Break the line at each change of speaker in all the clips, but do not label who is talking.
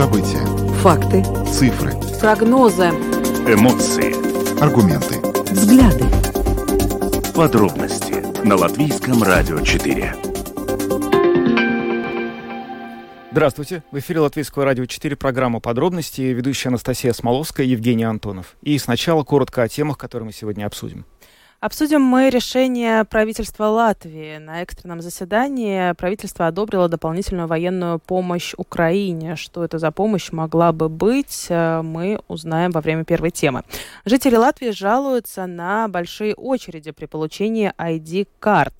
События.
Факты.
Цифры.
Прогнозы.
Эмоции.
Аргументы.
Взгляды.
Подробности на Латвийском радио 4.
Здравствуйте. В эфире Латвийского радио 4 программа «Подробности». Ведущая Анастасия Смоловская, Евгений Антонов. И сначала коротко о темах, которые мы сегодня обсудим.
Обсудим мы решение правительства Латвии. На экстренном заседании правительство одобрило дополнительную военную помощь Украине. Что это за помощь могла бы быть, э, мы узнаем во время первой темы. Жители Латвии жалуются на большие очереди при получении ID-карт.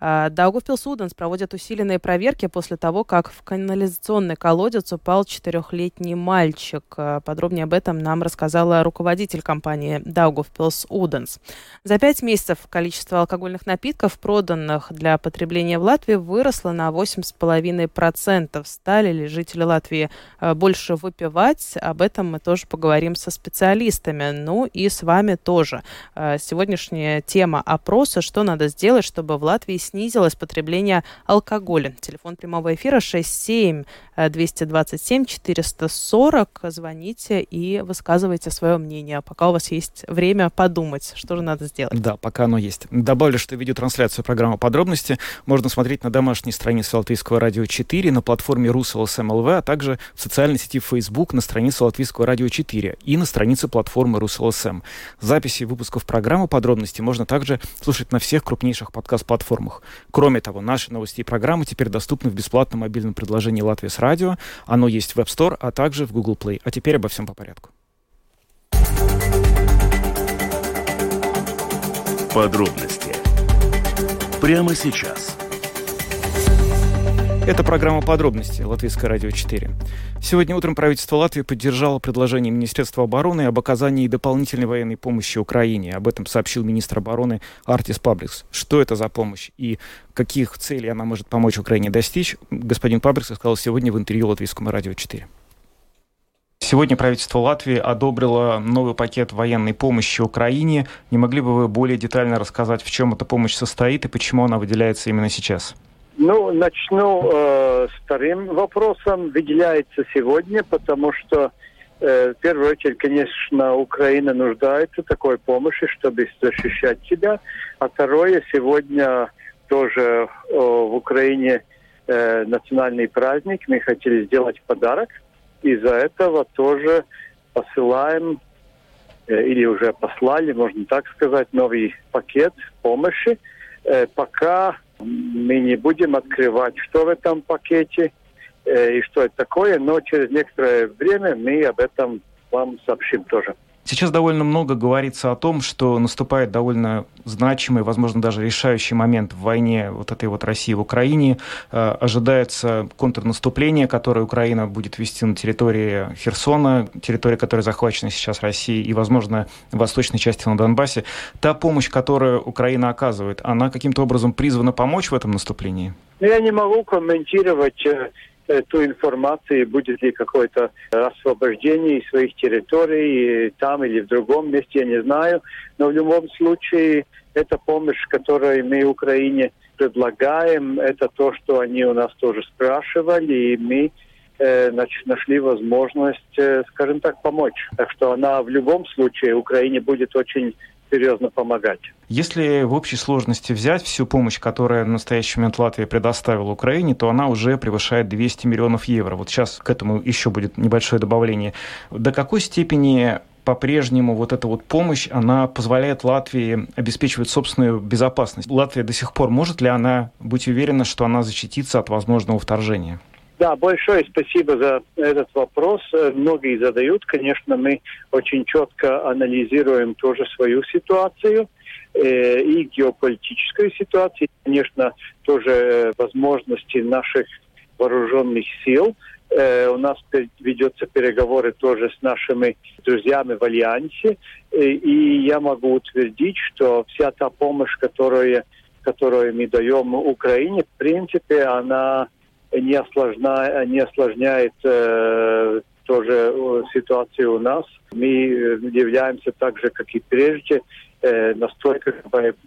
Э, Даугавпилс Уденс проводит усиленные проверки после того, как в канализационный колодец упал четырехлетний мальчик. Э, подробнее об этом нам рассказала руководитель компании Даугавпилс Уденс. За пять месяцев количество алкогольных напитков, проданных для потребления в Латвии, выросло на 8,5%. Стали ли жители Латвии э, больше выпивать? Об этом мы тоже поговорим со специалистами. Ну и с вами тоже. Сегодняшняя тема опроса, что надо сделать, чтобы в Латвии снизилось потребление алкоголя. Телефон прямого эфира 67 227 440. Звоните и высказывайте свое мнение, пока у вас есть время подумать, что же надо сделать.
Да, пока оно есть. Добавлю, что видеотрансляцию программы «Подробности» можно смотреть на домашней странице Латвийского радио 4, на платформе РусЛСМЛВ, а также в социальной сети Facebook на странице Латвийского радио 4 и на странице платформы РусЛСМ. Записи выпусков программы «Подробности» можно также слушать на всех крупнейших подкаст-платформах. Кроме того, наши новости и программы теперь доступны в бесплатном мобильном приложении «Латвия с радио». Оно есть в App Store, а также в Google Play. А теперь обо всем по порядку.
Подробности прямо сейчас.
Это программа «Подробности» Латвийское радио 4. Сегодня утром правительство Латвии поддержало предложение Министерства обороны об оказании дополнительной военной помощи Украине. Об этом сообщил министр обороны Артис Пабрикс. Что это за помощь и каких целей она может помочь Украине достичь, господин Пабрикс сказал сегодня в интервью Латвийскому радио 4. Сегодня правительство Латвии одобрило новый пакет военной помощи Украине. Не могли бы вы более детально рассказать, в чем эта помощь состоит и почему она выделяется именно сейчас?
Ну, начну э, вторым вопросом. Выделяется сегодня, потому что э, в первую очередь, конечно, Украина нуждается такой помощи, чтобы защищать себя. А второе, сегодня тоже э, в Украине э, национальный праздник. Мы хотели сделать подарок. Из-за этого тоже посылаем э, или уже послали, можно так сказать, новый пакет помощи. Э, пока мы не будем открывать, что в этом пакете э, и что это такое, но через некоторое время мы об этом вам сообщим тоже.
Сейчас довольно много говорится о том, что наступает довольно значимый, возможно, даже решающий момент в войне вот этой вот России в Украине. Э, ожидается контрнаступление, которое Украина будет вести на территории Херсона, территория, которая захвачена сейчас Россией, и, возможно, в восточной части на Донбассе. Та помощь, которую Украина оказывает, она каким-то образом призвана помочь в этом наступлении?
Я не могу комментировать э, ту информацию, будет ли какое-то освобождение своих территорий там или в другом месте, я не знаю. Но в любом случае, эта помощь, которую мы Украине предлагаем, это то, что они у нас тоже спрашивали, и мы э, нашли возможность, э, скажем так, помочь. Так что она в любом случае Украине будет очень серьезно помогать.
Если в общей сложности взять всю помощь, которая в настоящий момент Латвия предоставила Украине, то она уже превышает 200 миллионов евро. Вот сейчас к этому еще будет небольшое добавление. До какой степени по-прежнему вот эта вот помощь, она позволяет Латвии обеспечивать собственную безопасность. Латвия до сих пор может ли она быть уверена, что она защитится от возможного вторжения?
Да, большое спасибо за этот вопрос. Многие задают. Конечно, мы очень четко анализируем тоже свою ситуацию э, и геополитическую ситуацию. Конечно, тоже возможности наших вооруженных сил. Э, у нас ведется переговоры тоже с нашими друзьями в Альянсе. Э, и я могу утвердить, что вся та помощь, которую, которую мы даем Украине, в принципе, она не, осложна, не осложняет э, тоже э, ситуацию у нас. Мы э, являемся так же, как и прежде, э, настолько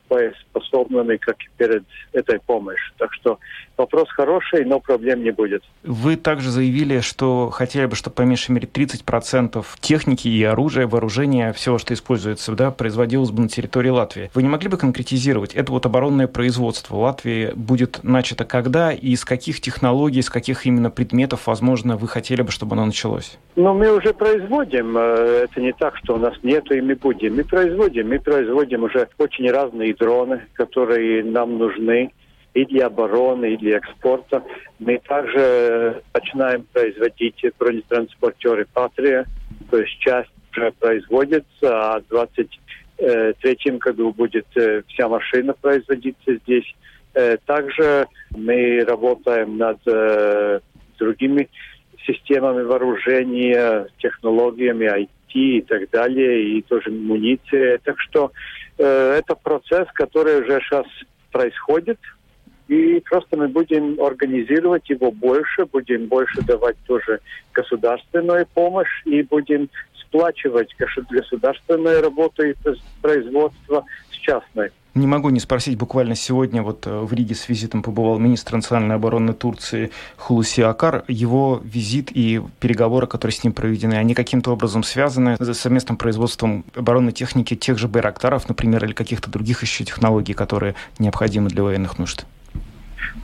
боеспособными, как и перед этой помощью. Так что вопрос хороший, но проблем не будет.
Вы также заявили, что хотели бы, чтобы по меньшей мере 30% техники и оружия, вооружения, всего, что используется, да, производилось бы на территории Латвии. Вы не могли бы конкретизировать, это вот оборонное производство в Латвии будет начато когда и из каких технологий, из каких именно предметов, возможно, вы хотели бы, чтобы оно началось?
Ну, мы уже производим. Э, это не так, что у нас нету и мы будем. Мы производим. Мы производим уже очень разные дроны, которые нам нужны и для обороны, и для экспорта. Мы также начинаем производить бронетранспортеры «Патрия», то есть часть уже производится, а в 2023 году будет э, вся машина производиться здесь. Э, также мы работаем над э, другими системами вооружения, технологиями IT и так далее, и тоже муниция. Так что э, это процесс, который уже сейчас происходит, и просто мы будем организировать его больше, будем больше давать тоже государственную помощь и будем сплачивать государственную работу и производство с частной.
Не могу не спросить, буквально сегодня вот э, в Риге с визитом побывал министр национальной обороны Турции Хулуси Акар. Его визит и переговоры, которые с ним проведены, они каким-то образом связаны с совместным производством оборонной техники тех же Байрактаров, например, или каких-то других еще технологий, которые необходимы для военных нужд?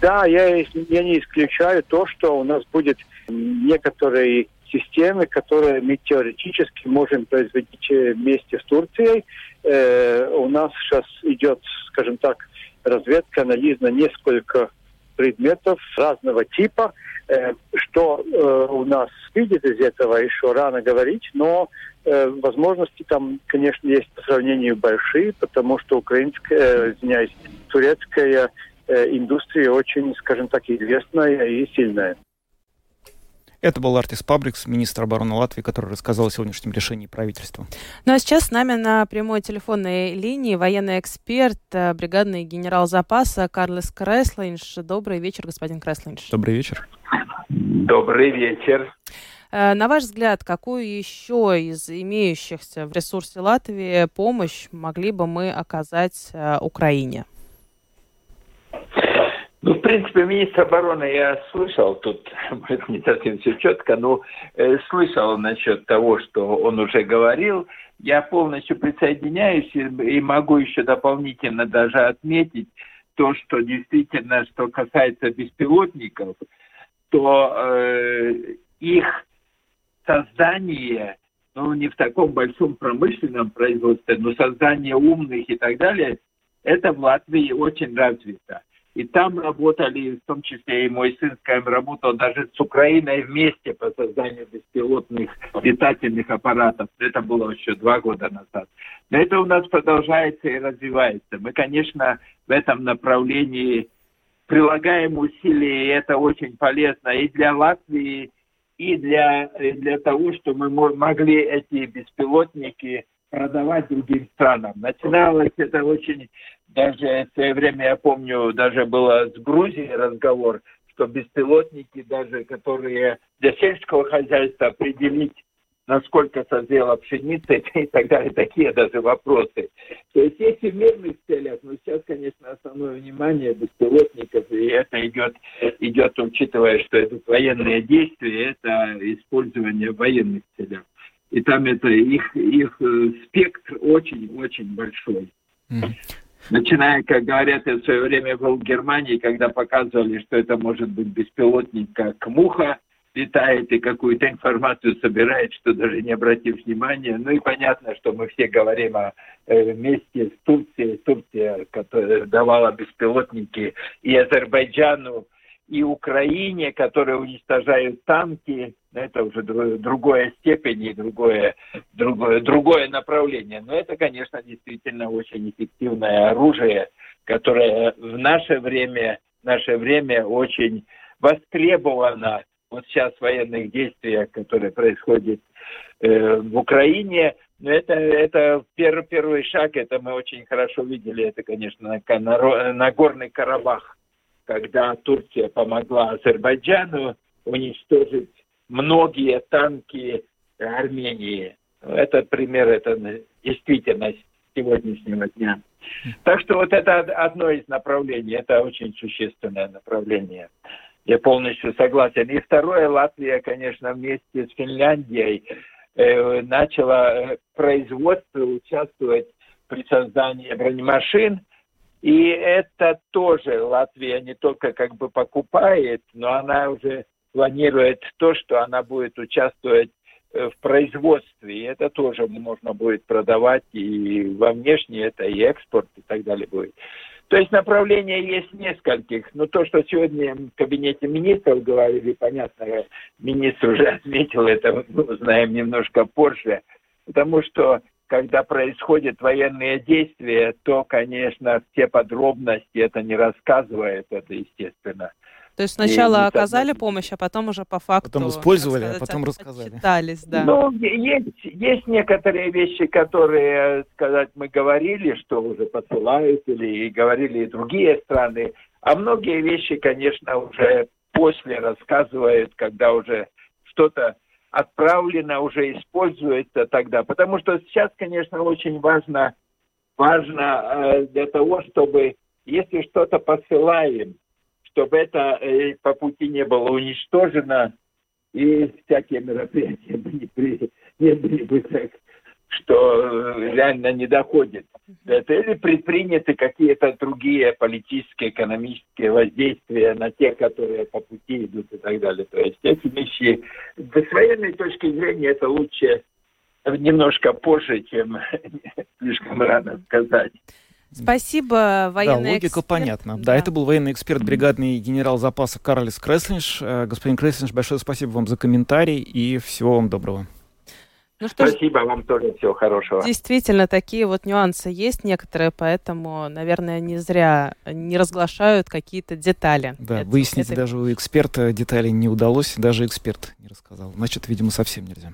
Да, я, я не исключаю то, что у нас будет некоторые системы, которые мы теоретически можем производить э, вместе с Турцией, э, у нас сейчас идет, скажем так, разведка, анализ на несколько предметов разного типа. Э, что э, у нас видит из этого, еще рано говорить, но э, возможности там, конечно, есть по сравнению большие, потому что украинская, э, извиняюсь, турецкая индустрия очень, скажем так, известная и сильная.
Это был Артис Пабрикс, министр обороны Латвии, который рассказал о сегодняшнем решении правительства.
Ну а сейчас с нами на прямой телефонной линии военный эксперт, э, бригадный генерал запаса Карлес Креслинш. Добрый вечер, господин Креслинш.
Добрый вечер.
Добрый вечер.
Э, на ваш взгляд, какую еще из имеющихся в ресурсе Латвии помощь могли бы мы оказать э, Украине?
Ну, в принципе, министр обороны я слышал, тут, может, не совсем все четко, но э, слышал насчет того, что он уже говорил. Я полностью присоединяюсь и, и могу еще дополнительно даже отметить то, что действительно, что касается беспилотников, то э, их создание, ну, не в таком большом промышленном производстве, но создание умных и так далее, это в Латвии очень развито. И там работали, в том числе и мой сын, скажем, работал даже с Украиной вместе по созданию беспилотных летательных аппаратов. Это было еще два года назад. Но это у нас продолжается и развивается. Мы, конечно, в этом направлении прилагаем усилия, и это очень полезно и для Латвии, и для, и для того, чтобы мы могли эти беспилотники продавать другим странам. Начиналось это очень даже в свое время, я помню, даже было с Грузией разговор, что беспилотники, даже которые для сельского хозяйства определить, насколько созрела пшеница и так далее, такие даже вопросы. То есть есть и в мирных целях, но сейчас, конечно, основное внимание беспилотников, и это идет, идет учитывая, что идут военные действия, это использование в военных целях. И там это их, их э, спектр очень-очень большой. Начиная, как говорят, я в свое время был в Германии, когда показывали, что это может быть беспилотник, как муха летает и какую-то информацию собирает, что даже не обратив внимания. Ну и понятно, что мы все говорим о э, вместе с Турцией. Турция, которая давала беспилотники и Азербайджану, и Украине, которые уничтожают танки, это уже другая степень и другое, другое, другое направление. Но это, конечно, действительно очень эффективное оружие, которое в наше время, наше время очень востребовано вот сейчас в военных действиях, которые происходят э, в Украине. Но это, это первый, первый шаг, это мы очень хорошо видели, это, конечно, на, на, на Горный Карабах когда Турция помогла Азербайджану уничтожить многие танки Армении. Этот пример, это действительно сегодняшнего дня. Так что вот это одно из направлений, это очень существенное направление. Я полностью согласен. И второе, Латвия, конечно, вместе с Финляндией э, начала э, производство участвовать при создании бронемашин. И это тоже Латвия не только как бы покупает, но она уже планирует то, что она будет участвовать э, в производстве. И это тоже можно будет продавать и во внешний, это и экспорт и так далее будет. То есть направления есть нескольких. Но то, что сегодня в кабинете министров говорили, понятно, министр уже отметил это, мы узнаем немножко позже. Потому что когда происходят военные действия, то, конечно, все подробности это не рассказывает, это естественно.
То есть сначала и, оказали и, помощь, а потом уже по факту...
Потом использовали, сказать, а потом рассказали.
Отчитались, да.
Ну, есть, есть некоторые вещи, которые, сказать, мы говорили, что уже посылают, или и говорили и другие страны. А многие вещи, конечно, уже после рассказывают, когда уже что-то отправлено, уже используется тогда. Потому что сейчас, конечно, очень важно, важно э, для того, чтобы, если что-то посылаем, чтобы это э, по пути не было уничтожено, и всякие мероприятия не, при, не были бы так, что э, реально не доходит. Это или предприняты какие-то другие политические, экономические воздействия на тех, которые по пути идут и так далее. То есть эти вещи, с военной точки зрения, это лучше немножко позже, чем слишком рано сказать.
Спасибо, военный
Да, логика
эксперт.
понятна. Да. да, это был военный эксперт, бригадный генерал запаса Карлис Креслинш. Э, господин Креслинш, большое спасибо вам за комментарий и всего вам доброго.
Ну, что Спасибо ж, вам тоже, всего хорошего.
Действительно, такие вот нюансы есть некоторые, поэтому, наверное, не зря не разглашают какие-то детали.
Да, это, выяснить это... даже у эксперта детали не удалось, даже эксперт не рассказал. Значит, видимо, совсем нельзя.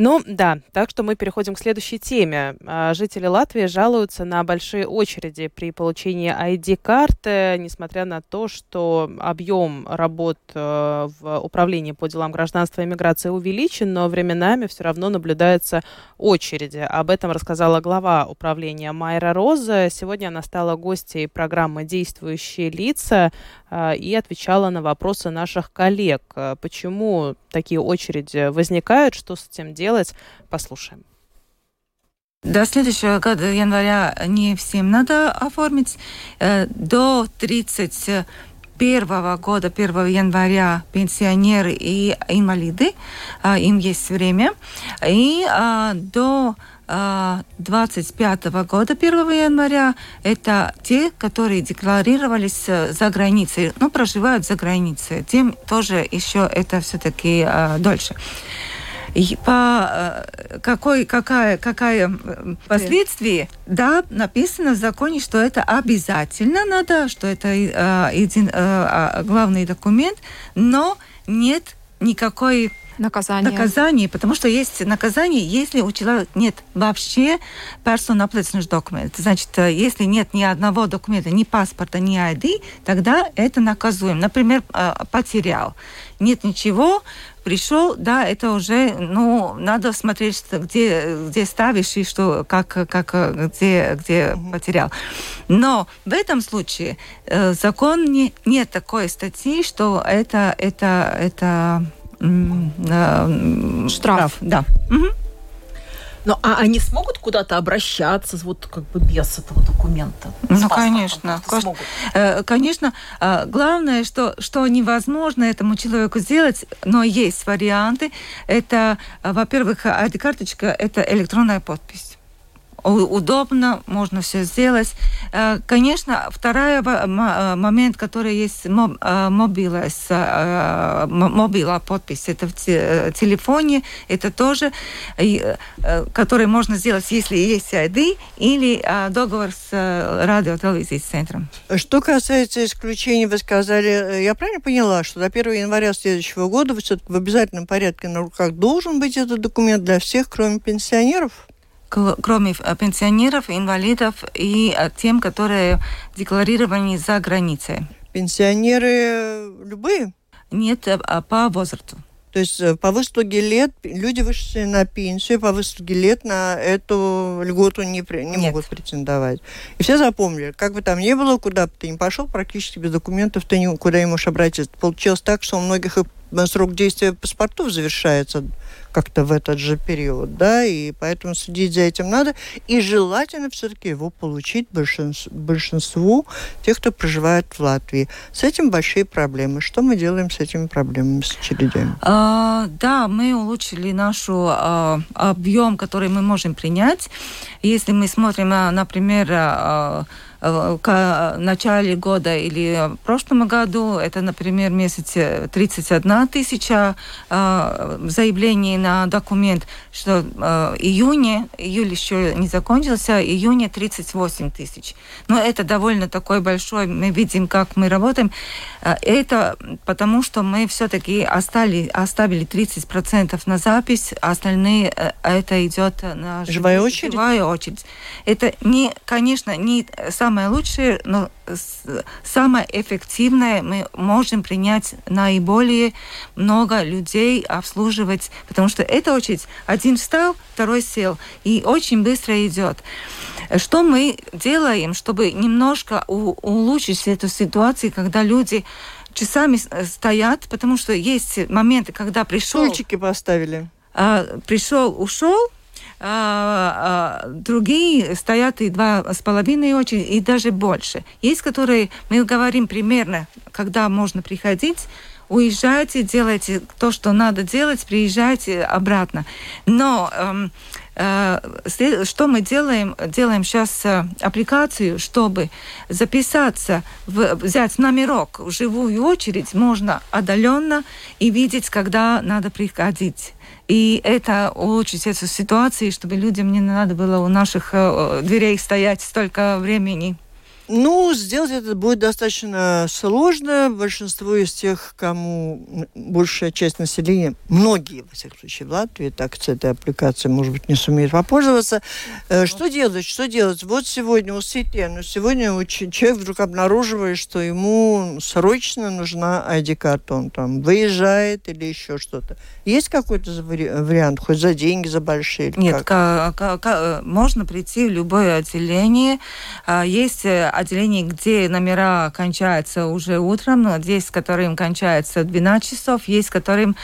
Ну да, так что мы переходим к следующей теме. А, жители Латвии жалуются на большие очереди при получении ID-карты, несмотря на то, что объем работ э, в управлении по делам гражданства и миграции увеличен, но временами все равно наблюдаются очереди. Об этом рассказала глава управления Майра Роза. Сегодня она стала гостьей программы «Действующие лица» э, и отвечала на вопросы наших коллег. Почему такие очереди возникают, что с этим делать? Делать. Послушаем.
До следующего года, января, не всем надо оформить. Э, до 31 года, 1 января, пенсионеры и инвалиды, э, им есть время. И э, до 25 года, 1 января, это те, которые декларировались за границей, ну, проживают за границей. Тем тоже еще это все-таки дольше по э, какой, какая, какая последствия, да, написано в законе, что это обязательно надо, что это э, един, э, главный документ, но нет никакой
наказание.
наказание, потому что есть наказание, если у человека нет вообще персональных документов. Значит, если нет ни одного документа, ни паспорта, ни ID, тогда это наказуем. Например, потерял. Нет ничего, пришел, да, это уже, ну, надо смотреть, где, где ставишь и что, как, как, где, где потерял. Но в этом случае э, закон не, нет такой статьи, что это, это, это
э, штраф. штраф.
Да. Угу.
Ну, а они смогут куда-то обращаться вот как бы без этого документа?
Ну, конечно. Смогут? Э, конечно. Э, главное, что, что невозможно этому человеку сделать, но есть варианты. Это, э, во-первых, ID-карточка – это электронная подпись удобно, можно все сделать. Э, конечно, второй э, момент, который есть э, мобила, мобила подпись, это в телефоне, это тоже, который можно сделать, если есть ID или договор с радио-телевизией центром.
Что касается исключений, вы сказали, я правильно поняла, что до 1 января следующего года в обязательном порядке на руках должен быть этот документ для всех, кроме пенсионеров?
Кроме э, пенсионеров, инвалидов и э, тем, которые декларированы за границей.
Пенсионеры любые?
Нет, э, а по возрасту.
То есть по выслуге лет люди вышли на пенсию, по выслуге лет на эту льготу не, при, не могут претендовать. И все запомнили, как бы там ни было, куда бы ты ни пошел, практически без документов ты никуда не можешь обратиться. Получилось так, что у многих и срок действия паспортов завершается как-то в этот же период, да, и поэтому следить за этим надо. И желательно все-таки его получить большинству, большинству тех, кто проживает в Латвии. С этим большие проблемы. Что мы делаем с этими проблемами, с очередями?
А, да, мы улучшили нашу а, объем, который мы можем принять. Если мы смотрим, например, а, к начале года или в прошлом году, это, например, месяц 31 тысяча э, заявлений на документ, что э, июне, июль еще не закончился, июне 38 тысяч. Но это довольно такой большой, мы видим, как мы работаем. Это потому, что мы все-таки оставили, оставили 30% на запись, а остальные это идет на
живая очередь.
Живая очередь. Это не, конечно, не сам самое лучшее, но самое эффективное мы можем принять наиболее много людей, обслуживать, потому что это очередь. Один встал, второй сел, и очень быстро идет. Что мы делаем, чтобы немножко улучшить эту ситуацию, когда люди часами стоят, потому что есть моменты, когда пришел...
Стульчики поставили.
А, пришел, ушел, а, а, другие стоят и два с половиной очереди, и даже больше. Есть, которые, мы говорим примерно, когда можно приходить, уезжайте, делайте то, что надо делать, приезжайте обратно. Но эм, э, что мы делаем? Делаем сейчас э, аппликацию, чтобы записаться, в, взять номерок в живую очередь, можно отдаленно и видеть, когда надо приходить. И это улучшить эту ситуацию, чтобы людям не надо было у наших э, дверей стоять столько времени.
Ну, сделать это будет достаточно сложно. Большинство из тех, кому большая часть населения, многие, во всяком случае, в Латвии, так с этой аппликацией, может быть, не сумеют попользоваться. Э, что делать? Что делать? Вот сегодня у Сите, но сегодня человек вдруг обнаруживает, что ему срочно нужна ID-карта. Он там выезжает или еще что-то. Есть какой-то вариант, хоть за деньги, за большие?
Нет, как? можно прийти в любое отделение. А, есть э, отделений, где номера кончаются уже утром, но есть, которым кончается 12 часов, есть, которым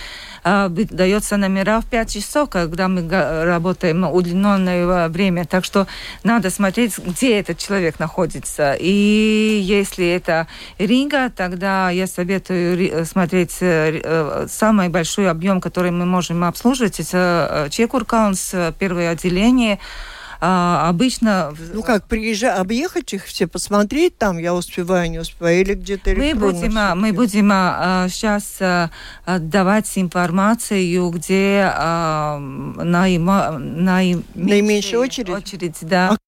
э, дается номера в 5 часов, когда мы работаем удлиненное время. Так что надо смотреть, где этот человек находится. И если это Рига, тогда я советую смотреть э, самый большой объем, который мы можем обслуживать. Это Чекуркаунс, первое отделение – а, обычно...
Ну как, приезжать, объехать их все, посмотреть там, я успеваю, не успеваю, или где-то
мы будем, а, мы будем а, сейчас а, давать информацию, где а, наима, наименьшая,
наименьшая очередь.
очередь да. А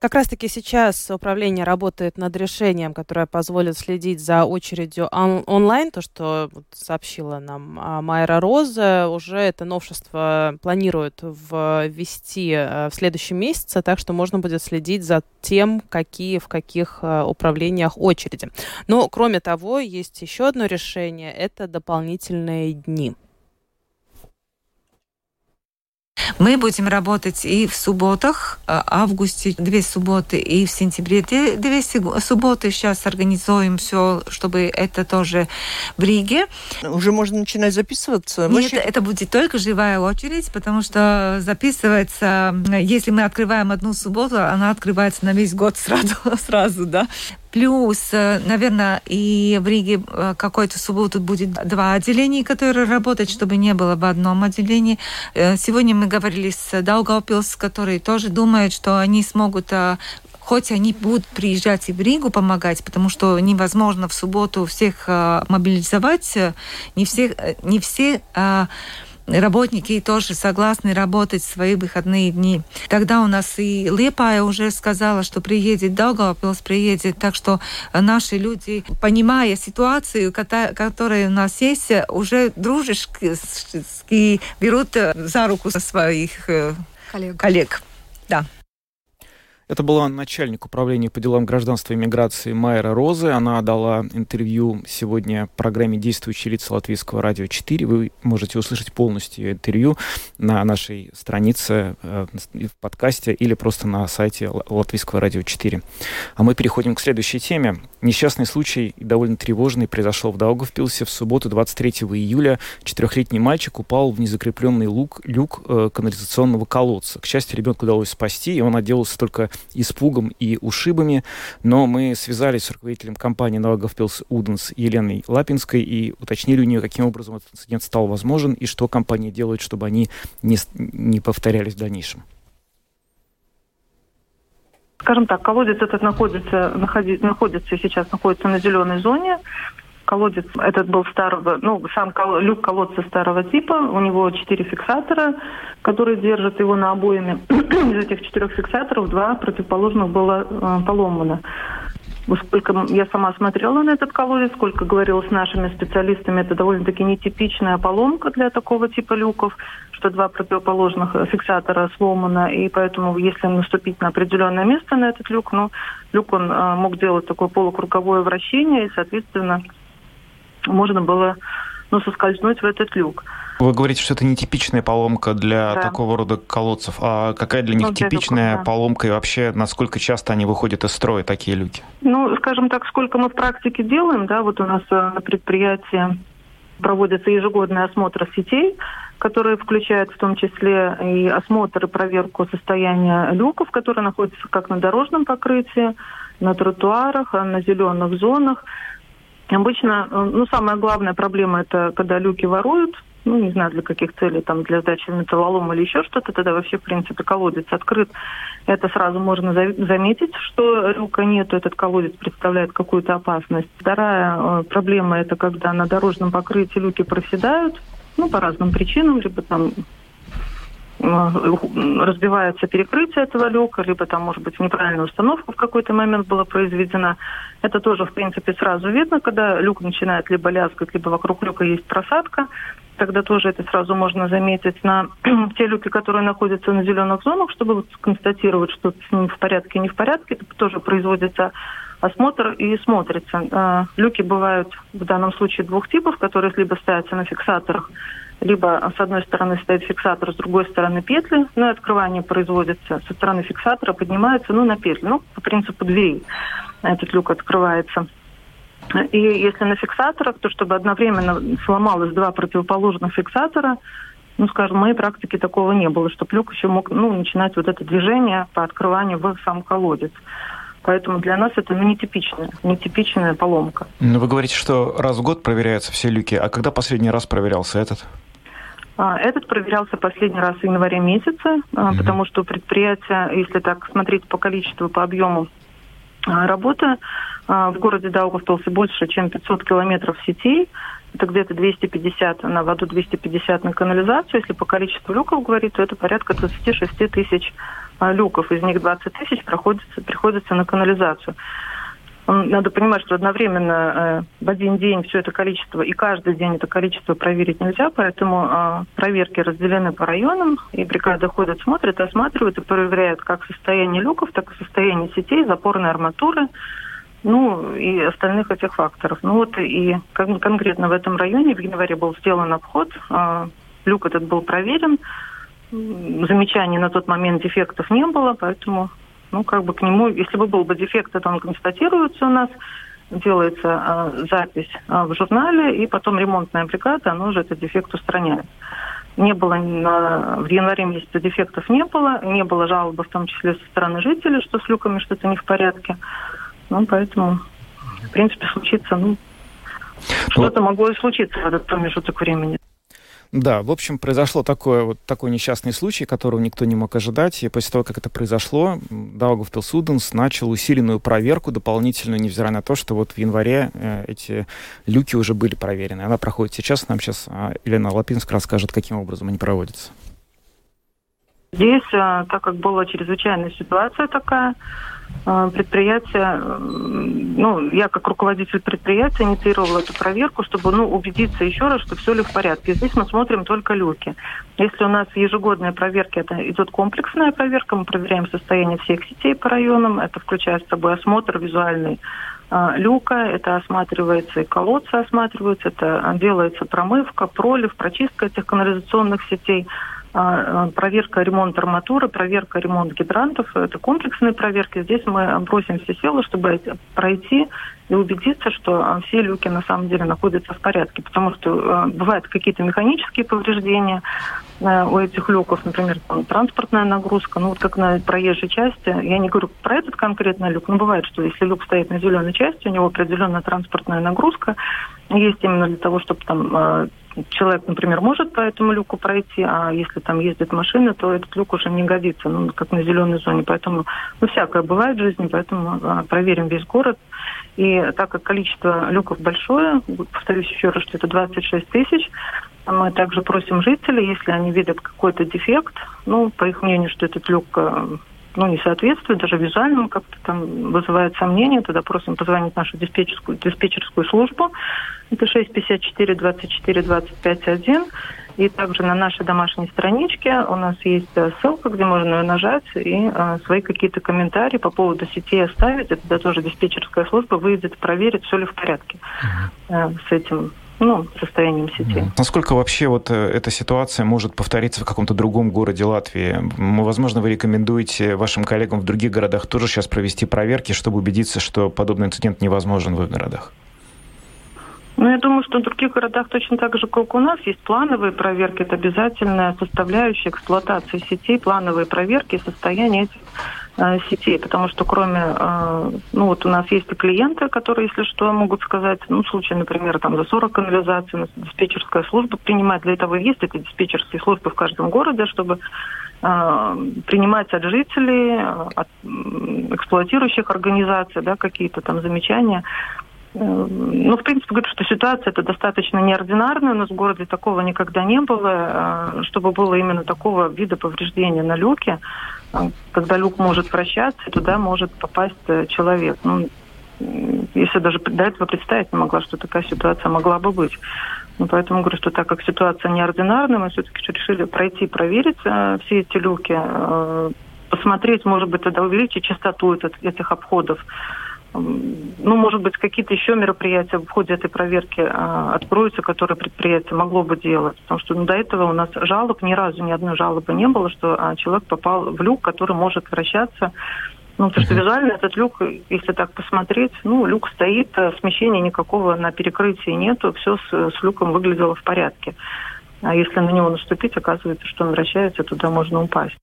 Как раз-таки сейчас управление работает над решением, которое позволит следить за очередью он- онлайн. То, что сообщила нам а, Майра Роза, уже это новшество планируют ввести э, в следующем месяце, так что можно будет следить за тем, какие в каких э, управлениях очереди. Но, кроме того, есть еще одно решение – это дополнительные дни.
Мы будем работать и в субботах, а, августе две субботы, и в сентябре две субботы. Сейчас организуем все, чтобы это тоже в Риге.
Уже можно начинать записываться?
Нет, Вообще... это будет только живая очередь, потому что записывается, если мы открываем одну субботу, она открывается на весь год сразу, сразу да. Плюс, э, наверное, и в Риге э, какой-то субботу будет два отделения, которые работают, чтобы не было в одном отделении. Э, сегодня мы говорили с Даугавпилс, которые тоже думают, что они смогут хоть они будут приезжать и в Ригу помогать, потому что невозможно в субботу всех мобилизовать, не все, не все работники тоже согласны работать в свои выходные дни. Тогда у нас и Лепая уже сказала, что приедет Даугавпилс, приедет. Так что наши люди, понимая ситуацию, которая у нас есть, уже дружески берут за руку своих э, коллег. коллег. Да.
Это была начальник управления по делам гражданства и миграции Майра Розы. Она дала интервью сегодня программе «Действующие лица Латвийского радио 4». Вы можете услышать полностью интервью на нашей странице э, в подкасте или просто на сайте Латвийского радио 4. А мы переходим к следующей теме. Несчастный случай, довольно тревожный, произошел в Даугавпилсе в субботу 23 июля. Четырехлетний мальчик упал в незакрепленный лук, люк э, канализационного колодца. К счастью, ребенку удалось спасти, и он отделался только испугом и ушибами, но мы связались с руководителем компании налогов Пилс Уденс Еленой Лапинской и уточнили у нее, каким образом этот инцидент стал возможен и что компания делает, чтобы они не, не повторялись в дальнейшем.
Скажем так, колодец этот находится, находи, находится сейчас находится на зеленой зоне колодец этот был старого, ну, сам кол, люк колодца старого типа. У него четыре фиксатора, которые держат его на обоями. Из этих четырех фиксаторов два противоположных было э, поломано. Сколько я сама смотрела на этот колодец, сколько говорила с нашими специалистами, это довольно-таки нетипичная поломка для такого типа люков, что два противоположных фиксатора сломано, и поэтому если наступить на определенное место на этот люк, ну, люк он э, мог делать такое полукруговое вращение, и, соответственно, можно было ну, соскользнуть в этот люк.
Вы говорите, что это нетипичная поломка для да. такого рода колодцев. А какая для них ну, типичная люков, да. поломка и вообще насколько часто они выходят из строя, такие люки?
Ну, скажем так, сколько мы в практике делаем, да, вот у нас э, на предприятии проводятся ежегодные осмотры сетей, которые включают в том числе и осмотр и проверку состояния люков, которые находятся как на дорожном покрытии, на тротуарах, на зеленых зонах. Обычно, э, ну, самая главная проблема это когда люки воруют, ну, не знаю, для каких целей, там, для сдачи металлолома или еще что-то, тогда вообще, в принципе, колодец открыт. Это сразу можно заметить, что люка нету, этот колодец представляет какую-то опасность. Вторая э, проблема – это когда на дорожном покрытии люки проседают, ну, по разным причинам, либо там разбивается перекрытие этого люка, либо там, может быть, неправильная установка в какой-то момент была произведена. Это тоже, в принципе, сразу видно, когда люк начинает либо лязгать, либо вокруг люка есть просадка. Тогда тоже это сразу можно заметить на те люки, которые находятся на зеленых зонах, чтобы констатировать, что с ними в порядке, не в порядке. Это тоже производится осмотр и смотрится. Э, люки бывают в данном случае двух типов, которые либо ставятся на фиксаторах, либо с одной стороны стоит фиксатор, с другой стороны петли, ну и открывание производится со стороны фиксатора, поднимается, ну, на петли, ну, по принципу дверей этот люк открывается. И если на фиксаторах, то чтобы одновременно сломалось два противоположных фиксатора, ну, скажем, в моей практике такого не было, чтобы люк еще мог ну, начинать вот это движение по открыванию в сам колодец. Поэтому для нас это ну, нетипичная, нетипичная поломка.
Ну, вы говорите, что раз в год проверяются все люки. А когда последний раз проверялся этот?
А, этот проверялся последний раз в январе месяце, mm-hmm. потому что предприятие, если так смотреть по количеству, по объему а, работы, в городе Даугавпилсе больше, чем 500 километров сетей. Это где-то 250 на воду, 250 на канализацию. Если по количеству люков говорить, то это порядка 26 тысяч люков. Из них 20 тысяч приходится, приходится на канализацию. Надо понимать, что одновременно э, в один день все это количество и каждый день это количество проверить нельзя, поэтому э, проверки разделены по районам, и бригада ходит, смотрит, осматривает и проверяет как состояние люков, так и состояние сетей, запорной арматуры, ну и остальных этих факторов. Ну вот и кон- конкретно в этом районе в январе был сделан обход, э, люк этот был проверен, замечаний на тот момент дефектов не было, поэтому ну, как бы к нему, если бы был бы дефект, то он констатируется у нас, делается э, запись э, в журнале, и потом ремонтная бригада, она уже этот дефект устраняет. Не было, на, в январе месяце дефектов не было, не было жалобы, в том числе со стороны жителей, что с люками что-то не в порядке. Ну, поэтому, в принципе, случится, ну, что-то могло и случиться в этот промежуток времени.
Да, в общем, произошло такое, вот такой несчастный случай, которого никто не мог ожидать. И после того, как это произошло, Даугавпилс Суденс начал усиленную проверку дополнительную, невзирая на то, что вот в январе э, эти люки уже были проверены. Она проходит сейчас. Нам сейчас э, Елена Лапинск расскажет, каким образом они проводятся.
Здесь, э, так как была чрезвычайная ситуация такая, предприятие, ну, я как руководитель предприятия инициировала эту проверку, чтобы, ну, убедиться еще раз, что все ли в порядке. Здесь мы смотрим только люки. Если у нас ежегодная проверка, это идет комплексная проверка, мы проверяем состояние всех сетей по районам, это включает с собой осмотр визуальный а, люка, это осматривается и колодцы осматриваются, это делается промывка, пролив, прочистка этих канализационных сетей, проверка ремонт арматуры, проверка ремонт гидрантов, это комплексные проверки. Здесь мы бросим все силы, чтобы пройти и убедиться, что все люки на самом деле находятся в порядке, потому что бывают какие-то механические повреждения, у этих люков, например, там, транспортная нагрузка, ну вот как на проезжей части, я не говорю про этот конкретный люк, но бывает, что если люк стоит на зеленой части, у него определенная транспортная нагрузка, есть именно для того, чтобы там э, человек, например, может по этому люку пройти, а если там ездит машина, то этот люк уже не годится, ну, как на зеленой зоне. Поэтому, ну, всякое бывает в жизни, поэтому а, проверим весь город. И так как количество люков большое, повторюсь еще раз, что это 26 тысяч, мы также просим жителей, если они видят какой-то дефект, ну, по их мнению, что этот люк э, ну, не соответствует, даже визуально как-то там вызывает сомнения, тогда просим позвонить нашу диспетчерскую, диспетчерскую службу. Это 654 24 25 1. И также на нашей домашней страничке у нас есть э, ссылка, где можно ее нажать и э, свои какие-то комментарии по поводу сети оставить. Это да, тоже диспетчерская служба выйдет проверить, все ли в порядке э, с этим ну, состоянием сети.
Насколько вообще вот э, эта ситуация может повториться в каком-то другом городе Латвии? Возможно, вы рекомендуете вашим коллегам в других городах тоже сейчас провести проверки, чтобы убедиться, что подобный инцидент невозможен в их городах?
Ну, я думаю, что в других городах точно так же, как у нас, есть плановые проверки. Это обязательная составляющая эксплуатации сетей, плановые проверки состояния этих Э, сетей, потому что кроме, э, ну вот у нас есть и клиенты, которые, если что, могут сказать, ну, в случае, например, там за 40 канализаций, диспетчерская служба принимает, для этого есть эти диспетчерские службы в каждом городе, чтобы э, принимать от жителей, от эксплуатирующих организаций, да, какие-то там замечания. Ну, в принципе, говорю, что ситуация это достаточно неординарная. У нас в городе такого никогда не было, чтобы было именно такого вида повреждения на люке когда люк может вращаться, туда может попасть э, человек. Ну, если даже до этого представить не могла, что такая ситуация могла бы быть. Ну, поэтому говорю, что так как ситуация неординарная, мы все-таки решили пройти, проверить э, все эти люки, э, посмотреть, может быть, тогда увеличить частоту этот, этих обходов ну, может быть, какие-то еще мероприятия в ходе этой проверки э, откроются, которые предприятие могло бы делать. Потому что ну, до этого у нас жалоб, ни разу ни одной жалобы не было, что а, человек попал в люк, который может вращаться. Ну, потому что визуально этот люк, если так посмотреть, ну, люк стоит, а смещения никакого на перекрытии нету, все с, с люком выглядело в порядке. А если на него наступить, оказывается, что он вращается, туда можно упасть.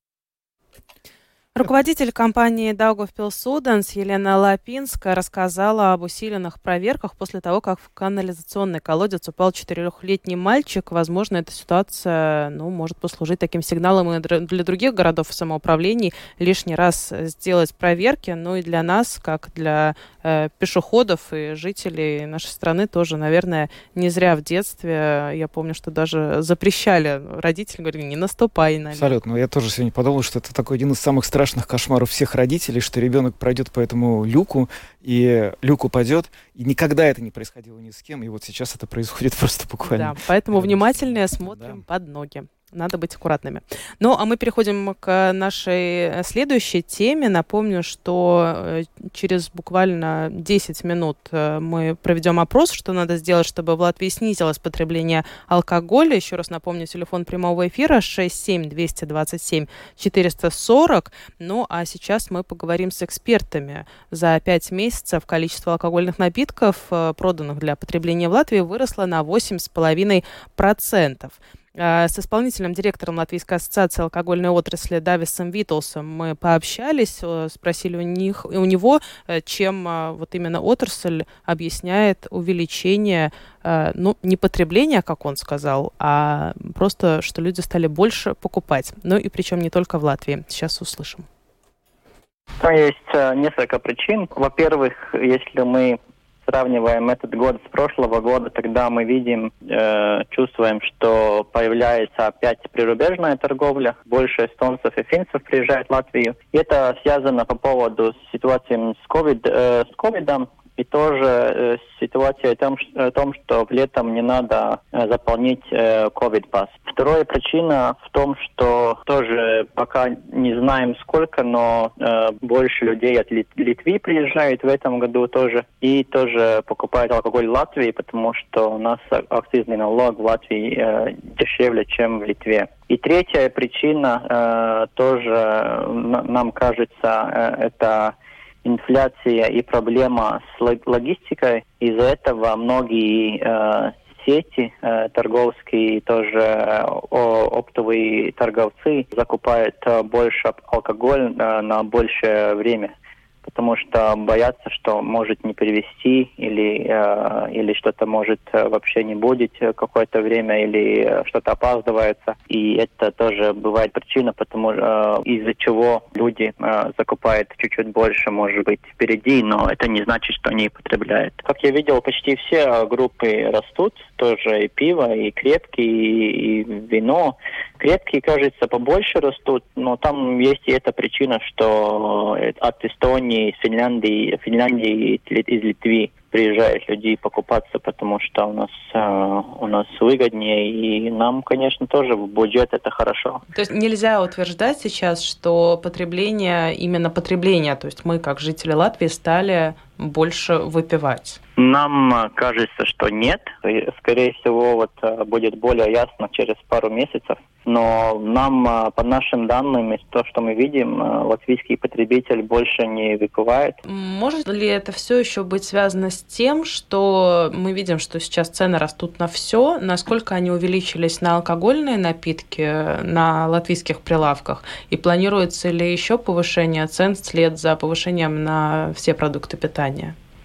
Руководитель компании Daugavpils Суденс Елена Лапинская рассказала об усиленных проверках после того, как в канализационный колодец упал четырехлетний мальчик. Возможно, эта ситуация ну, может послужить таким сигналом и для других городов самоуправлений лишний раз сделать проверки. Ну и для нас, как для э, пешеходов и жителей нашей страны, тоже, наверное, не зря в детстве. Я помню, что даже запрещали. Родители говорили, не наступай на
Абсолютно. Я тоже сегодня подумал, что это такой один из самых страшных страшных кошмаров всех родителей, что ребенок пройдет по этому люку, и люк упадет, и никогда это не происходило ни с кем, и вот сейчас это происходит просто буквально.
Да, поэтому внимательнее смотрим да. под ноги надо быть аккуратными. Ну, а мы переходим к нашей следующей теме. Напомню, что э, через буквально 10 минут э, мы проведем опрос, что надо сделать, чтобы в Латвии снизилось потребление алкоголя. Еще раз напомню, телефон прямого эфира 67 440. Ну, а сейчас мы поговорим с экспертами. За 5 месяцев количество алкогольных напитков, э, проданных для потребления в Латвии, выросло на 8,5%. Э, с исполнительным директором Латвийской ассоциации алкогольной отрасли Дависом Витлсом мы пообщались, э, спросили у, них, у него, э, чем вот именно отрасль объясняет увеличение, ну, не потребления, как он сказал, а просто, что люди стали больше покупать. Ну и причем не только в Латвии. Сейчас услышим.
Там есть несколько причин. Во-первых, если мы сравниваем этот год с прошлого года, тогда мы видим, э, чувствуем, что появляется опять прирубежная торговля. Больше эстонцев и финцев приезжают в Латвию. И это связано по поводу ситуации с COVID, э, с ковидом. И тоже э, ситуация в том, о том, что летом не надо э, заполнить э, COVID-пас. Вторая причина в том, что тоже пока не знаем сколько, но э, больше людей от Лит Литвы приезжают в этом году тоже. И тоже покупают алкоголь в Латвии, потому что у нас акцизный налог в Латвии э, дешевле, чем в Литве. И третья причина э, тоже нам кажется, э, это инфляция и проблема с логистикой. Из-за этого многие э, сети э, торговские, тоже э, оптовые торговцы закупают э, больше алкоголь на большее время потому что боятся, что может не привести или, э, или что-то может э, вообще не будет какое-то время или э, что-то опаздывается. И это тоже бывает причина, потому э, из-за чего люди э, закупают чуть-чуть больше, может быть, впереди, но это не значит, что они потребляют. Как я видел, почти все группы растут, тоже и пиво, и крепкие, и, вино. Крепкие, кажется, побольше растут, но там есть и эта причина, что от Эстонии, Финляндии, Финляндии из Литвы приезжают люди покупаться, потому что у нас э, у нас выгоднее, и нам, конечно, тоже в бюджет это хорошо.
То есть нельзя утверждать сейчас, что потребление, именно потребление, то есть мы, как жители Латвии, стали больше выпивать?
Нам кажется, что нет. Скорее всего, вот э, будет более ясно через пару месяцев. Но нам, э, по нашим данным, из того, что мы видим, э, латвийский потребитель больше не выпивает.
Может ли это все еще быть связано с тем, что мы видим, что сейчас цены растут на все, насколько они увеличились на алкогольные напитки на латвийских прилавках, и планируется ли еще повышение цен вслед за повышением на все продукты питания?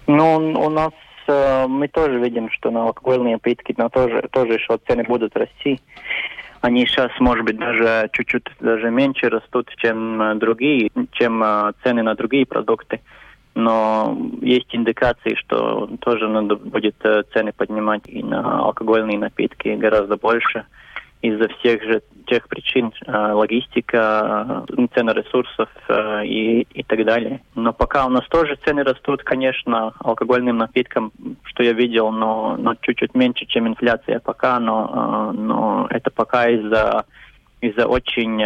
Ну, у нас э, мы тоже видим, что на алкогольные напитки но тоже, тоже еще цены будут расти. Они сейчас, может быть, даже чуть-чуть даже меньше растут, чем э, другие, чем э, цены на другие продукты. Но есть индикации, что тоже надо будет цены поднимать и на алкогольные напитки гораздо больше из-за всех же тех причин, э, логистика, э, цены ресурсов и, и так далее. Но пока у нас тоже цены растут, конечно, алкогольным напиткам, что я видел, но, но чуть-чуть меньше, чем инфляция пока, но, но это пока из-за из-за очень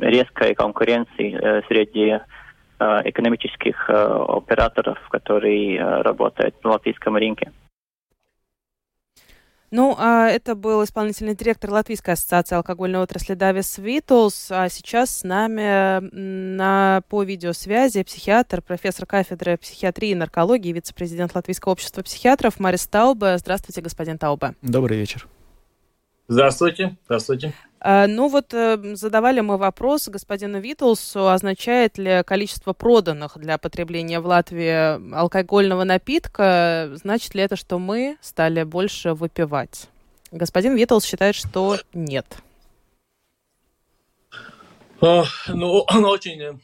резкой конкуренции среди Э, экономических э, операторов, которые э, работают на латвийском рынке.
Ну, а это был исполнительный директор Латвийской ассоциации алкогольной отрасли Давис Витлс. А сейчас с нами на, по видеосвязи психиатр, профессор кафедры психиатрии и наркологии, вице-президент Латвийского общества психиатров Марис Таубе. Здравствуйте, господин Таубе.
Добрый вечер.
Здравствуйте. Здравствуйте.
А, ну вот э, задавали мы вопрос господину Витлсу, означает ли количество проданных для потребления в Латвии алкогольного напитка, значит ли это, что мы стали больше выпивать? Господин Витлс считает, что нет.
Ну, очень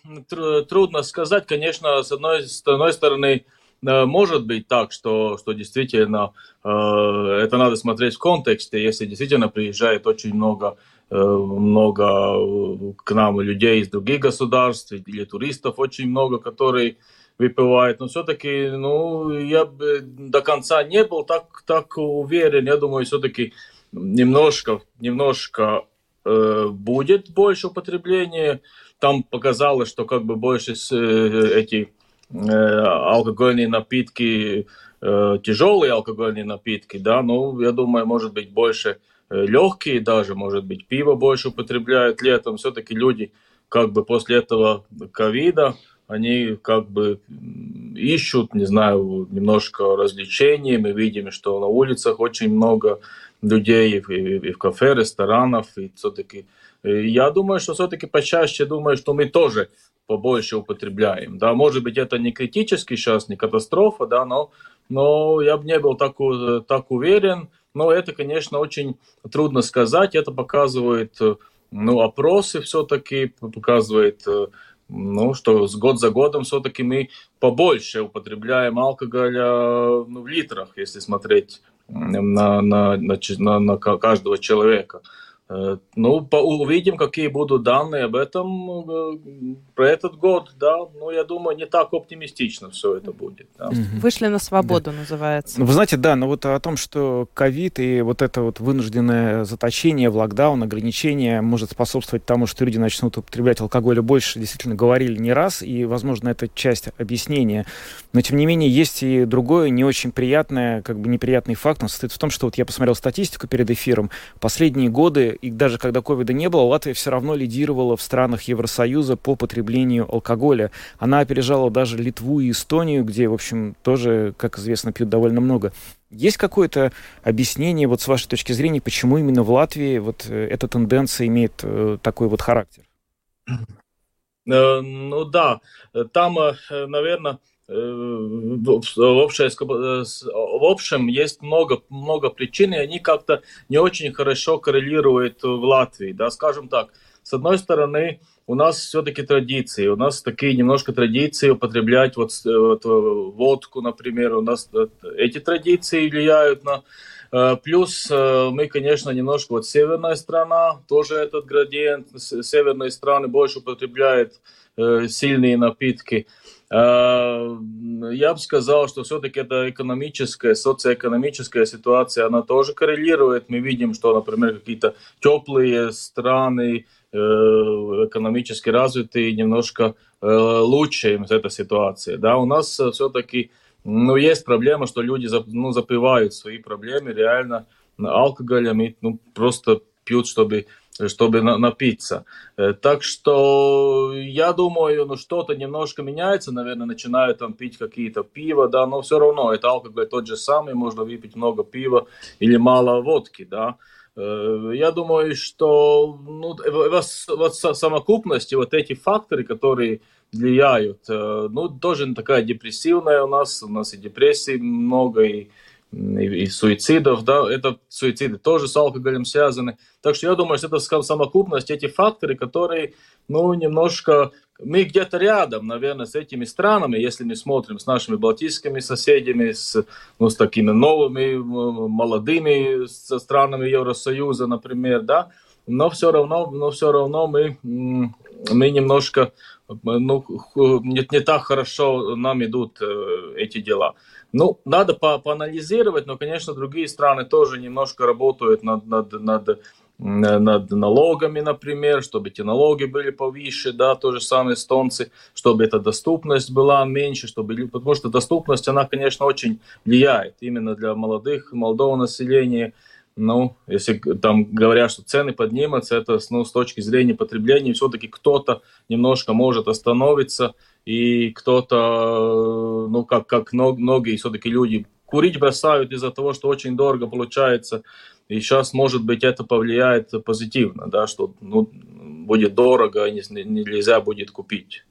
трудно сказать. Конечно, с одной, с одной стороны, Э, может быть так, что, что действительно э, это надо смотреть в контексте, если действительно приезжает очень много, э, много к нам людей из других государств или туристов очень много, которые выпивают, но все-таки, ну, я бы до конца не был так, так уверен, я думаю, все-таки немножко, немножко э, будет больше употребления, там показалось, что как бы больше э, эти Э, алкогольные напитки, э, тяжелые алкогольные напитки, да, ну, я думаю, может быть, больше э, легкие даже, может быть, пиво больше употребляют летом. Все-таки люди как бы после этого ковида, они как бы ищут, не знаю, немножко развлечений. Мы видим, что на улицах очень много людей и, и, и в кафе, ресторанов, и все-таки я думаю, что все-таки почаще думаю, что мы тоже побольше употребляем. Да, может быть, это не критический сейчас, не катастрофа, да, но, но я бы не был так, так уверен. Но это, конечно, очень трудно сказать. Это показывает, ну, опросы все-таки, показывает ну, что с год за годом все-таки мы побольше употребляем алкоголя ну, в литрах, если смотреть на, на, на, на, на каждого человека. Э, ну, по, увидим, какие будут данные об этом э, про этот год, да. Ну, я думаю, не так оптимистично все это будет. Да.
Вышли на свободу, да. называется.
Ну, вы знаете, да, но вот о том, что ковид и вот это вот вынужденное заточение в локдаун, ограничение может способствовать тому, что люди начнут употреблять алкоголь больше, действительно говорили не раз, и, возможно, это часть объяснения. Но, тем не менее, есть и другое не очень приятное, как бы неприятный факт. Он состоит в том, что вот я посмотрел статистику перед эфиром. Последние годы и даже когда ковида не было, Латвия все равно лидировала в странах Евросоюза по потреблению алкоголя. Она опережала даже Литву и Эстонию, где, в общем, тоже, как известно, пьют довольно много. Есть какое-то объяснение, вот с вашей точки зрения, почему именно в Латвии вот э, эта тенденция имеет э, такой вот характер?
Э, ну да, там, наверное, в, общем, в общем, есть много, много причин, и они как-то не очень хорошо коррелируют в Латвии. Да? Скажем так, с одной стороны, у нас все-таки традиции, у нас такие немножко традиции употреблять вот, вот водку, например, у нас эти традиции влияют на Плюс мы, конечно, немножко вот северная страна, тоже этот градиент, северные страны больше употребляют сильные напитки. Э, я бы сказал, что все-таки это экономическая, социоэкономическая ситуация, она тоже коррелирует. Мы видим, что, например, какие-то теплые страны, э, экономически развитые, немножко э, лучше им эта ситуация. Да, у нас все-таки ну, есть проблема, что люди ну, запивают свои проблемы реально алкоголем и ну, просто пьют, чтобы чтобы на, напиться. Э, так что я думаю, ну что-то немножко меняется, наверное, начинают там пить какие-то пиво, да, но все равно это алкоголь тот же самый, можно выпить много пива или мало водки, да. Э, я думаю, что ну, вот совокупности, вот эти факторы, которые влияют, э, ну, тоже такая депрессивная у нас, у нас и депрессии много, и и, суицидов, да, это суициды тоже с алкоголем связаны. Так что я думаю, что это самокупность, эти факторы, которые, ну, немножко, мы где-то рядом, наверное, с этими странами, если мы смотрим с нашими балтийскими соседями, с, ну, с такими новыми, молодыми странами Евросоюза, например, да, но все равно, но все равно мы, мы немножко, ну, не, не так хорошо нам идут э, эти дела. Ну, надо по поанализировать, но, конечно, другие страны тоже немножко работают над, над, над, над налогами, например, чтобы эти налоги были повыше, да, то же самое эстонцы, чтобы эта доступность была меньше, чтобы, потому что доступность, она, конечно, очень влияет именно для молодых, молодого населения, ну, если там говорят, что цены поднимутся, это ну, с точки зрения потребления, все-таки кто-то немножко может остановиться, и кто-то, ну, как, как многие все-таки люди, курить бросают из-за того, что очень дорого получается, и сейчас, может быть, это повлияет позитивно, да, что ну, будет дорого, нельзя будет купить.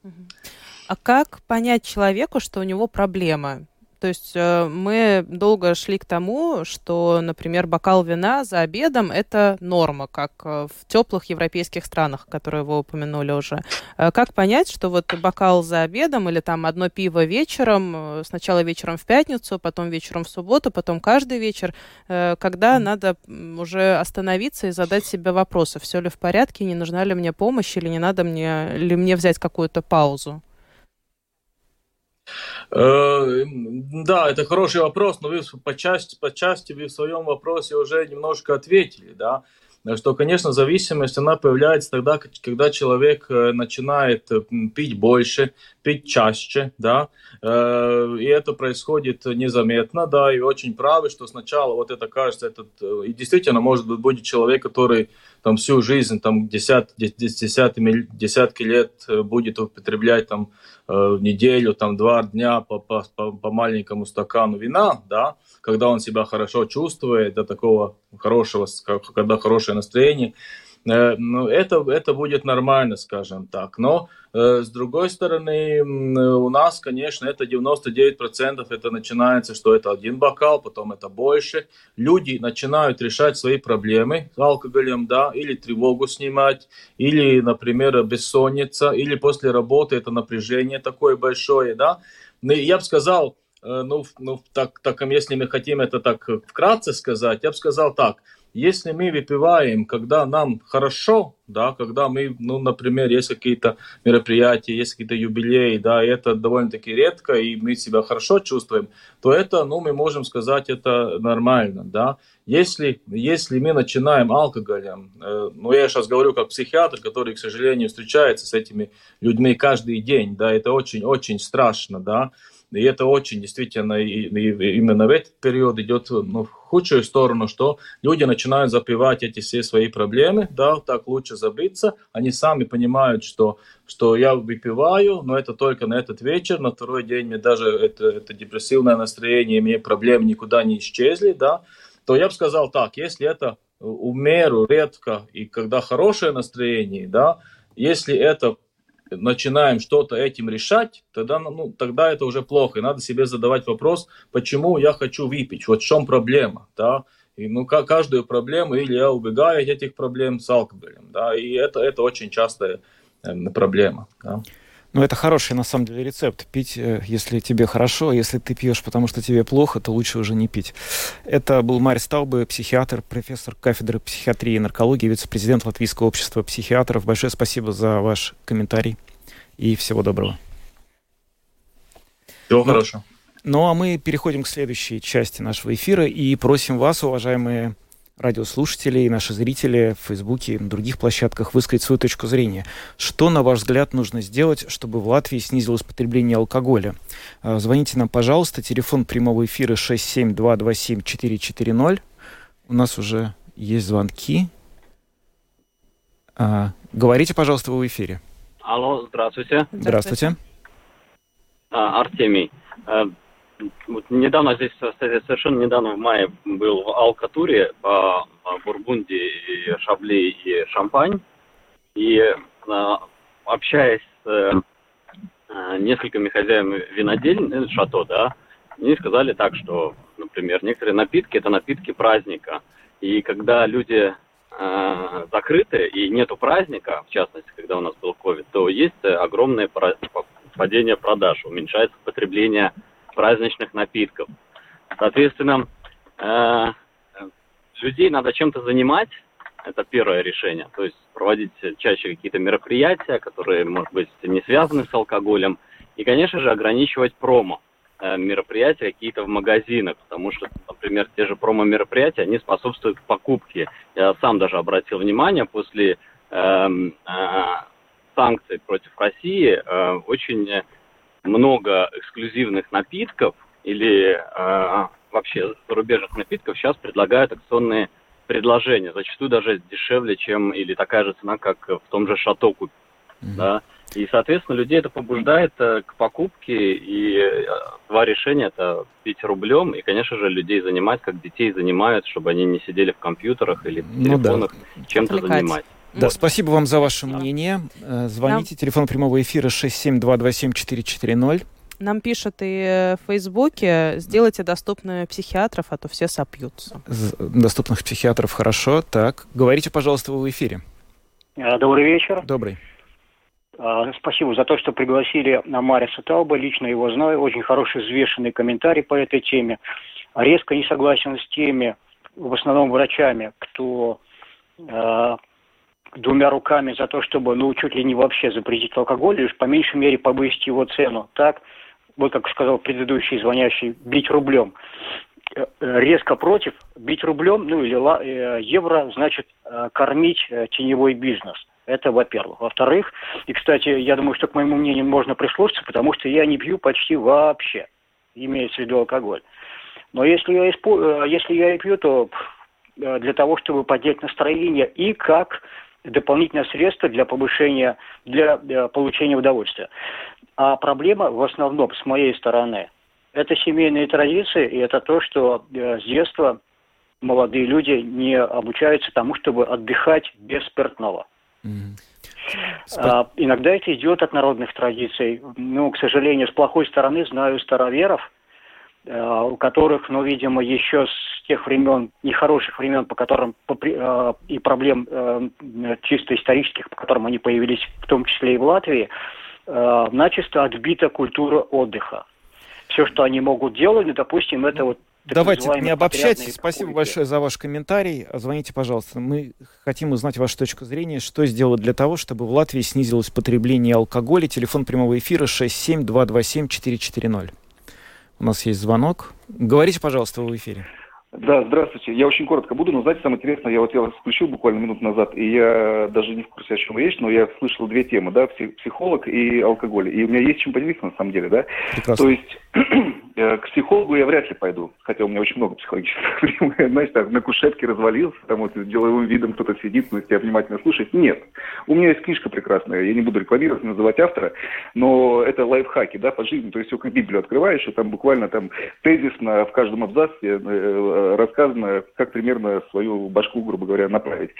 А как понять человеку, что у него проблема? То есть э, мы долго шли к тому, что, например, бокал вина за обедом – это норма, как э, в теплых европейских странах, которые вы упомянули уже. Э, как понять, что вот бокал за обедом или там одно пиво вечером, сначала вечером в пятницу, потом вечером в субботу, потом каждый вечер, когда надо уже остановиться и задать себе вопросы, все ли в порядке, не нужна ли мне помощь или не надо мне, ли мне взять какую-то паузу?
Э, да, это хороший вопрос, но вы по части, по части вы в своем вопросе уже немножко ответили, да, что, конечно, зависимость, она появляется тогда, когда человек э, начинает пить больше, пить чаще, да, э, и это происходит незаметно, да, и очень правы, что сначала вот это кажется, этот, и действительно, может быть, будет человек, который там всю жизнь, там, десят, десятыми, десятки лет будет употреблять там неделю, там, два дня по, по, по маленькому стакану вина, да, когда он себя хорошо чувствует, до такого хорошего, когда хорошее настроение. э, ну, это, это будет нормально, скажем так. Но, э, с другой стороны, у нас, конечно, это 99% это начинается, что это один бокал, потом это больше. Люди начинают решать свои проблемы с алкоголем, да, или тревогу снимать, или, например, бессонница, или после работы это напряжение такое большое, да. Ну, я бы сказал, э, ну, ну так, так, если мы хотим это так вкратце сказать, я бы сказал так – если мы выпиваем, когда нам хорошо, да, когда мы, ну, например, есть какие-то мероприятия, есть какие-то юбилеи, да, и это довольно-таки редко, и мы себя хорошо чувствуем, то это, ну, мы можем сказать, это нормально, да. Если, если мы начинаем алкоголем, э, ну, я сейчас говорю как психиатр, который, к сожалению, встречается с этими людьми каждый день, да, это очень-очень страшно, да, и это очень действительно и, и именно в этот период идет ну, в худшую сторону, что люди начинают запивать эти все свои проблемы, да, так лучше забыться. Они сами понимают, что, что я выпиваю, но это только на этот вечер, на второй день мне даже это, это депрессивное настроение, мне проблемы никуда не исчезли, да, то я бы сказал так, если это в меру редко и когда хорошее настроение, да, если это начинаем что-то этим решать, тогда, ну, тогда это уже плохо. И надо себе задавать вопрос, почему я хочу выпить, вот в чем проблема, да. И, ну, каждую проблему, или я убегаю от этих проблем с алкоголем, да, и это, это очень частая э, проблема, да.
Ну, это хороший, на самом деле, рецепт. Пить, э, если тебе хорошо, а если ты пьешь, потому что тебе плохо, то лучше уже не пить. Это был Марь Стаубе, психиатр, профессор кафедры психиатрии и наркологии, вице-президент Латвийского общества психиатров. Большое спасибо за ваш комментарий и всего доброго.
Всего ну, хорошего.
Ну, а мы переходим к следующей части нашего эфира и просим вас, уважаемые радиослушатели и наши зрители в Фейсбуке и на других площадках высказать свою точку зрения. Что, на ваш взгляд, нужно сделать, чтобы в Латвии снизилось потребление алкоголя? А, звоните нам, пожалуйста. Телефон прямого эфира 67227-440. У нас уже есть звонки. А, говорите, пожалуйста, вы в эфире.
Алло, здравствуйте.
Здравствуйте.
А, Артемий. А, вот недавно здесь, совершенно недавно в мае был в Алкатуре по Бургундии, и Шабли и Шампань. И а, общаясь с а, несколькими хозяевами винодель, э, шато, да, они сказали так, что, например, некоторые напитки – это напитки праздника. И когда люди э, закрыты и нету праздника, в частности, когда у нас был ковид, то есть огромное падение продаж, уменьшается потребление праздничных напитков. Соответственно, э, людей надо чем-то занимать, это первое решение, то есть проводить чаще какие-то мероприятия, которые, может быть, не связаны с алкоголем, и, конечно же, ограничивать промо э, мероприятия какие-то в магазинах, потому что, например, те же промо-мероприятия, они способствуют покупке. Я сам даже обратил внимание, после э, э, санкций против России э, очень много эксклюзивных напитков или э, вообще зарубежных напитков сейчас предлагают акционные предложения, зачастую даже дешевле, чем или такая же цена, как в том же Шато купить. Mm-hmm. Да? И, соответственно, людей это побуждает э, к покупке, и э, два решения – это пить рублем, и, конечно же, людей занимать, как детей занимают, чтобы они не сидели в компьютерах или в телефонах, ну, да. чем-то занимать.
Да, вот. спасибо вам за ваше мнение. Э, звоните, да. телефон прямого эфира 67227-440.
Нам пишут и в Фейсбуке, сделайте доступными психиатров, а то все сопьются.
Доступных психиатров хорошо. Так, говорите, пожалуйста, вы в эфире.
А, добрый вечер.
Добрый.
А, спасибо за то, что пригласили на Мариса Тауба. Лично его знаю. Очень хороший взвешенный комментарий по этой теме. Резко не согласен с теми, в основном врачами, кто э, двумя руками за то, чтобы, ну, чуть ли не вообще запретить алкоголь, лишь по меньшей мере повысить его цену. Так, вот как сказал предыдущий звонящий, бить рублем. Э, э, резко против, бить рублем, ну или э, евро, значит кормить теневой бизнес. Это во-первых. Во-вторых, и, кстати, я думаю, что к моему мнению можно прислушаться, потому что я не пью почти вообще, имеется в виду алкоголь. Но если я, испо... если я и пью, то для того, чтобы поднять настроение и как дополнительное средство для повышения, для, для получения удовольствия. А проблема в основном с моей стороны – это семейные традиции, и это то, что э, с детства молодые люди не обучаются тому, чтобы отдыхать без спиртного. А, иногда это идет от народных традиций. Ну, к сожалению, с плохой стороны знаю староверов, у которых, ну, видимо, еще с тех времен, нехороших времен, по которым по, а, и проблем а, чисто исторических, по которым они появились, в том числе и в Латвии, а, начисто отбита культура отдыха. Все, что они могут делать, ну, допустим, это вот
Давайте не обобщать. Спасибо большое за ваш комментарий. Звоните, пожалуйста. Мы хотим узнать вашу точку зрения, что сделать для того, чтобы в Латвии снизилось потребление алкоголя. Телефон прямого эфира 67227-440. У нас есть звонок. Говорите, пожалуйста, вы в эфире.
Да, здравствуйте. Я очень коротко буду, но знаете, самое интересное, я вот я вас включил буквально минуту назад, и я даже не в курсе, о чем речь, но я слышал две темы, да, психолог и алкоголь. И у меня есть чем поделиться на самом деле, да. Прекрасно. То есть к психологу я вряд ли пойду, хотя у меня очень много психологических проблем. Знаете, так, на кушетке развалился, там вот деловым видом кто-то сидит, но тебя внимательно слушает. Нет. У меня есть книжка прекрасная, я не буду рекламировать, называть автора, но это лайфхаки, да, по жизни. То есть, как Библию открываешь, и там буквально там тезисно в каждом абзаце э, рассказано, как примерно свою башку, грубо говоря, направить.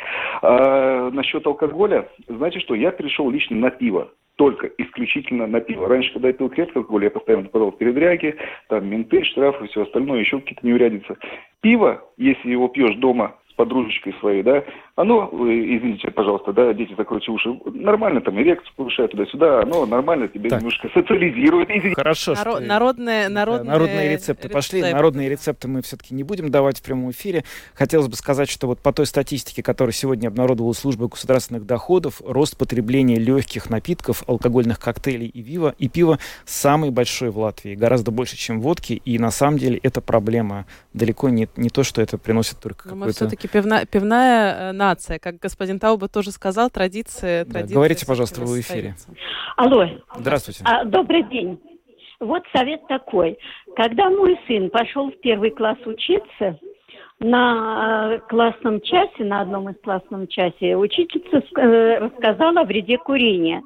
А насчет алкоголя, знаете что, я перешел лично на пиво только исключительно на пиво. Раньше, когда я пил крепкий алкоголь, я постоянно попадал в передряги, там менты, штрафы, все остальное, еще какие-то неурядицы. Пиво, если его пьешь дома подружечкой своей, да, оно, извините, пожалуйста, да, дети закройте уши, нормально там эрекцию повышает туда-сюда, оно нормально тебе так. немножко социализирует. Извините.
Хорошо, Наро-
что... Народные, народные,
да, народные рецепты, рецепты пошли, народные рецепты мы все-таки не будем давать в прямом эфире. Хотелось бы сказать, что вот по той статистике, которую сегодня обнародовала служба государственных доходов, рост потребления легких напитков, алкогольных коктейлей и пива, и пива самый большой в Латвии, гораздо больше, чем водки, и на самом деле это проблема. Далеко не, не то, что это приносит только какой-то...
Все-таки пивна, пивная э, нация, как господин Тауба тоже сказал, традиции...
Да, традиции говорите, пожалуйста, вы в эфире.
Алло.
Здравствуйте.
А, добрый день. Вот совет такой. Когда мой сын пошел в первый класс учиться, на э, классном часе, на одном из классном часе, учительница э, рассказала о вреде курения.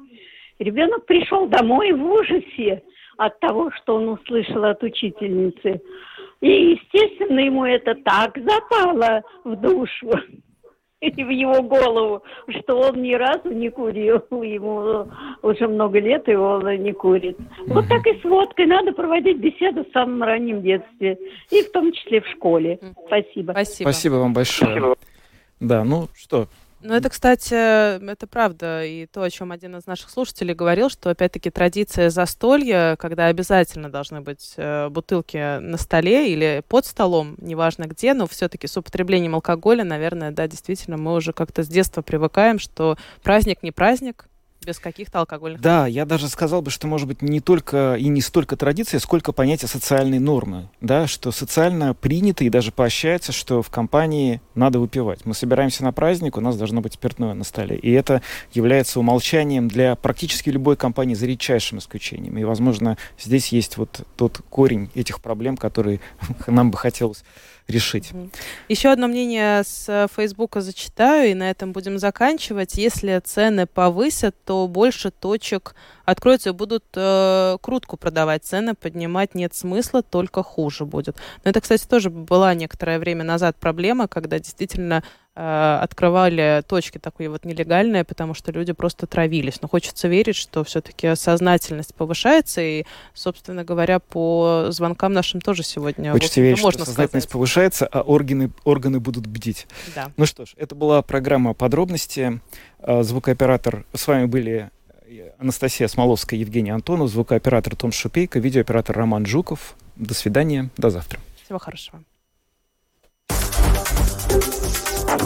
Ребенок пришел домой в ужасе от того, что он услышал от учительницы. И, естественно, ему это так запало в душу и в его голову, что он ни разу не курил. Ему уже много лет, и он не курит. Вот так и с водкой. Надо проводить беседу в самом раннем детстве, и в том числе в школе. Спасибо.
Спасибо, Спасибо вам большое. Спасибо. Да, ну что,
ну, это, кстати, это правда. И то, о чем один из наших слушателей говорил, что, опять-таки, традиция застолья, когда обязательно должны быть э, бутылки на столе или под столом, неважно где, но все-таки с употреблением алкоголя, наверное, да, действительно, мы уже как-то с детства привыкаем, что праздник не праздник, без каких-то алкогольных.
Да, я даже сказал бы, что может быть не только и не столько традиция, сколько понятие социальной нормы, да, что социально принято и даже поощряется, что в компании надо выпивать. Мы собираемся на праздник, у нас должно быть спиртное на столе, и это является умолчанием для практически любой компании за редчайшим исключением. И, возможно, здесь есть вот тот корень этих проблем, которые нам бы хотелось решить.
Еще одно мнение с э, Фейсбука зачитаю, и на этом будем заканчивать. Если цены повысят, то больше точек откроются и будут э, крутку продавать. Цены поднимать нет смысла, только хуже будет. Но это, кстати, тоже была некоторое время назад проблема, когда действительно открывали точки такие вот нелегальные, потому что люди просто травились. Но хочется верить, что все-таки сознательность повышается, и, собственно говоря, по звонкам нашим тоже сегодня
Хочется верить, можно что сознательность сказать. повышается, а органы, органы будут бдить.
Да.
Ну что ж, это была программа «Подробности». Э, звукооператор, с вами были Анастасия Смоловская, Евгений Антонов, звукооператор Том Шупейко, видеооператор Роман Жуков. До свидания, до завтра.
Всего хорошего.